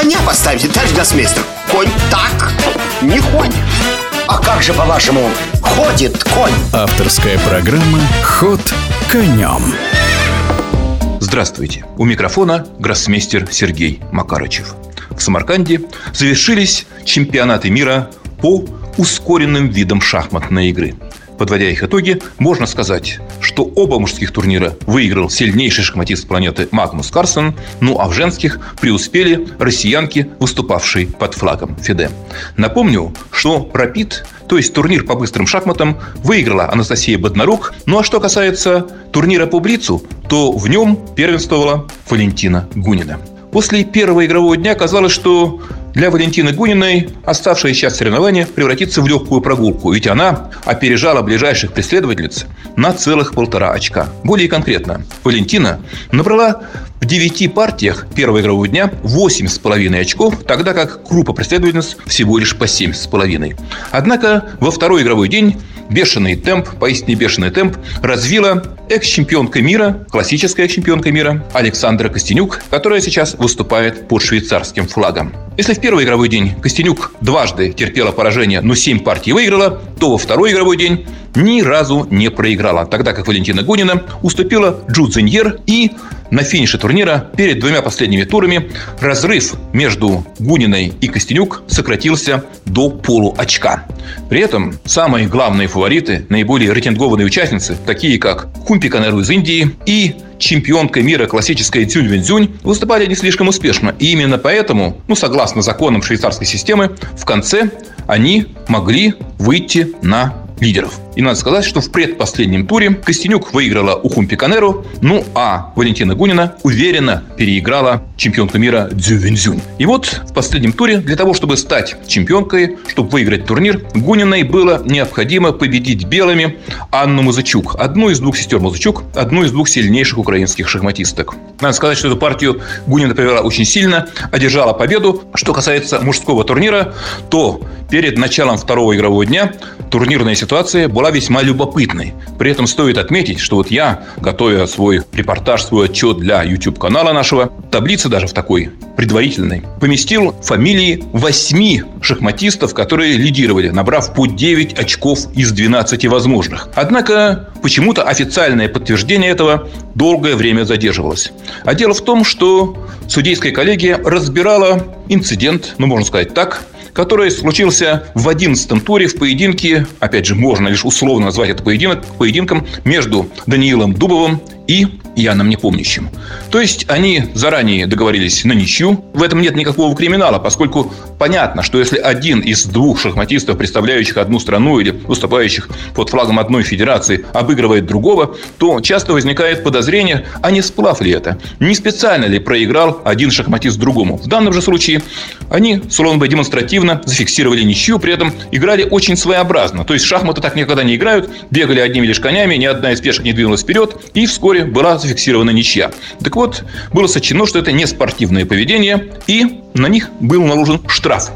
коня поставите, товарищ гроссмейстер Конь так не ходит А как же, по-вашему, ходит конь? Авторская программа «Ход конем» Здравствуйте! У микрофона гроссмейстер Сергей Макарычев. В Самарканде завершились чемпионаты мира по ускоренным видам шахматной игры – Подводя их итоги, можно сказать, что оба мужских турнира выиграл сильнейший шахматист планеты Магнус Карсон, ну а в женских преуспели россиянки, выступавшие под флагом ФИДЕ. Напомню, что «Рапид» то есть турнир по быстрым шахматам, выиграла Анастасия Боднарук. Ну а что касается турнира по Блицу, то в нем первенствовала Валентина Гунина. После первого игрового дня казалось, что для Валентины Гуниной оставшаяся часть соревнования превратится в легкую прогулку, ведь она опережала ближайших преследовательниц на целых полтора очка. Более конкретно, Валентина набрала в девяти партиях первого игрового дня 8,5 очков, тогда как группа преследовательниц всего лишь по 7,5. Однако во второй игровой день бешеный темп, поистине бешеный темп, развила экс-чемпионка мира, классическая экс-чемпионка мира Александра Костенюк, которая сейчас выступает под швейцарским флагом. Если в первый игровой день Костенюк дважды терпела поражение, но 7 партий выиграла, то во второй игровой день ни разу не проиграла, тогда как Валентина Гунина уступила Джу Цзиньер и на финише турнира перед двумя последними турами разрыв между Гуниной и Костенюк сократился до полуочка. При этом самые главные фавориты, наиболее рейтингованные участницы, такие как Кумпи Канеру из Индии и чемпионка мира классическая Цюнь Вензюнь выступали не слишком успешно. И именно поэтому, ну, согласно законам швейцарской системы, в конце они могли выйти на лидеров. И надо сказать, что в предпоследнем туре Костенюк выиграла у Хумпи Канеру, ну а Валентина Гунина уверенно переиграла чемпионку мира Дзю Вензюнь. И вот в последнем туре для того, чтобы стать чемпионкой, чтобы выиграть турнир, Гуниной было необходимо победить белыми Анну Музычук, одну из двух сестер Музычук, одну из двух сильнейших украинских шахматисток. Надо сказать, что эту партию Гунина провела очень сильно, одержала победу. Что касается мужского турнира, то перед началом второго игрового дня турнирная ситуация была весьма любопытной. При этом стоит отметить, что вот я, готовя свой репортаж, свой отчет для YouTube-канала нашего, таблицы даже в такой предварительной, поместил фамилии восьми шахматистов, которые лидировали, набрав по 9 очков из 12 возможных. Однако почему-то официальное подтверждение этого долгое время задерживалось. А дело в том, что судейская коллегия разбирала инцидент, ну, можно сказать так, который случился в 11 туре в поединке, опять же, можно лишь условно назвать это поединок, поединком между Даниилом Дубовым и Яном Непомнящим. То есть они заранее договорились на ничью. В этом нет никакого криминала, поскольку понятно, что если один из двух шахматистов, представляющих одну страну или выступающих под флагом одной федерации, обыгрывает другого, то часто возникает подозрение, а не сплав ли это? Не специально ли проиграл один шахматист другому? В данном же случае они, словно бы демонстративно, зафиксировали ничью, при этом играли очень своеобразно. То есть шахматы так никогда не играют, бегали одними лишь конями, ни одна из пешек не двинулась вперед, и вскоре была зафиксирована ничья. Так вот, было сочтено, что это не спортивное поведение, и на них был наложен штраф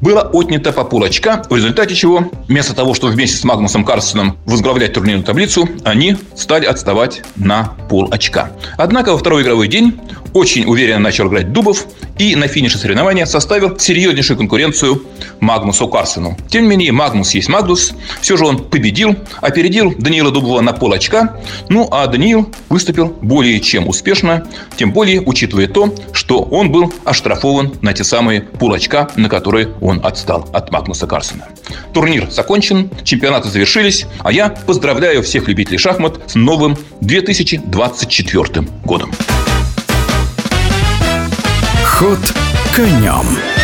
было отнято по полочка, в результате чего, вместо того, чтобы вместе с Магнусом Карсоном возглавлять турнирную таблицу, они стали отставать на пол очка. Однако во второй игровой день очень уверенно начал играть Дубов и на финише соревнования составил серьезнейшую конкуренцию Магнусу Карсону. Тем не менее, Магнус есть Магнус. Все же он победил, опередил Даниила Дубова на пол очка. Ну, а Даниил выступил более чем успешно, тем более учитывая то, что он был оштрафован на те самые пол очка, на которые он отстал от Магнуса Карсона. Турнир закончен, чемпионаты завершились, а я поздравляю всех любителей шахмат с новым 2024 годом. Ход конем.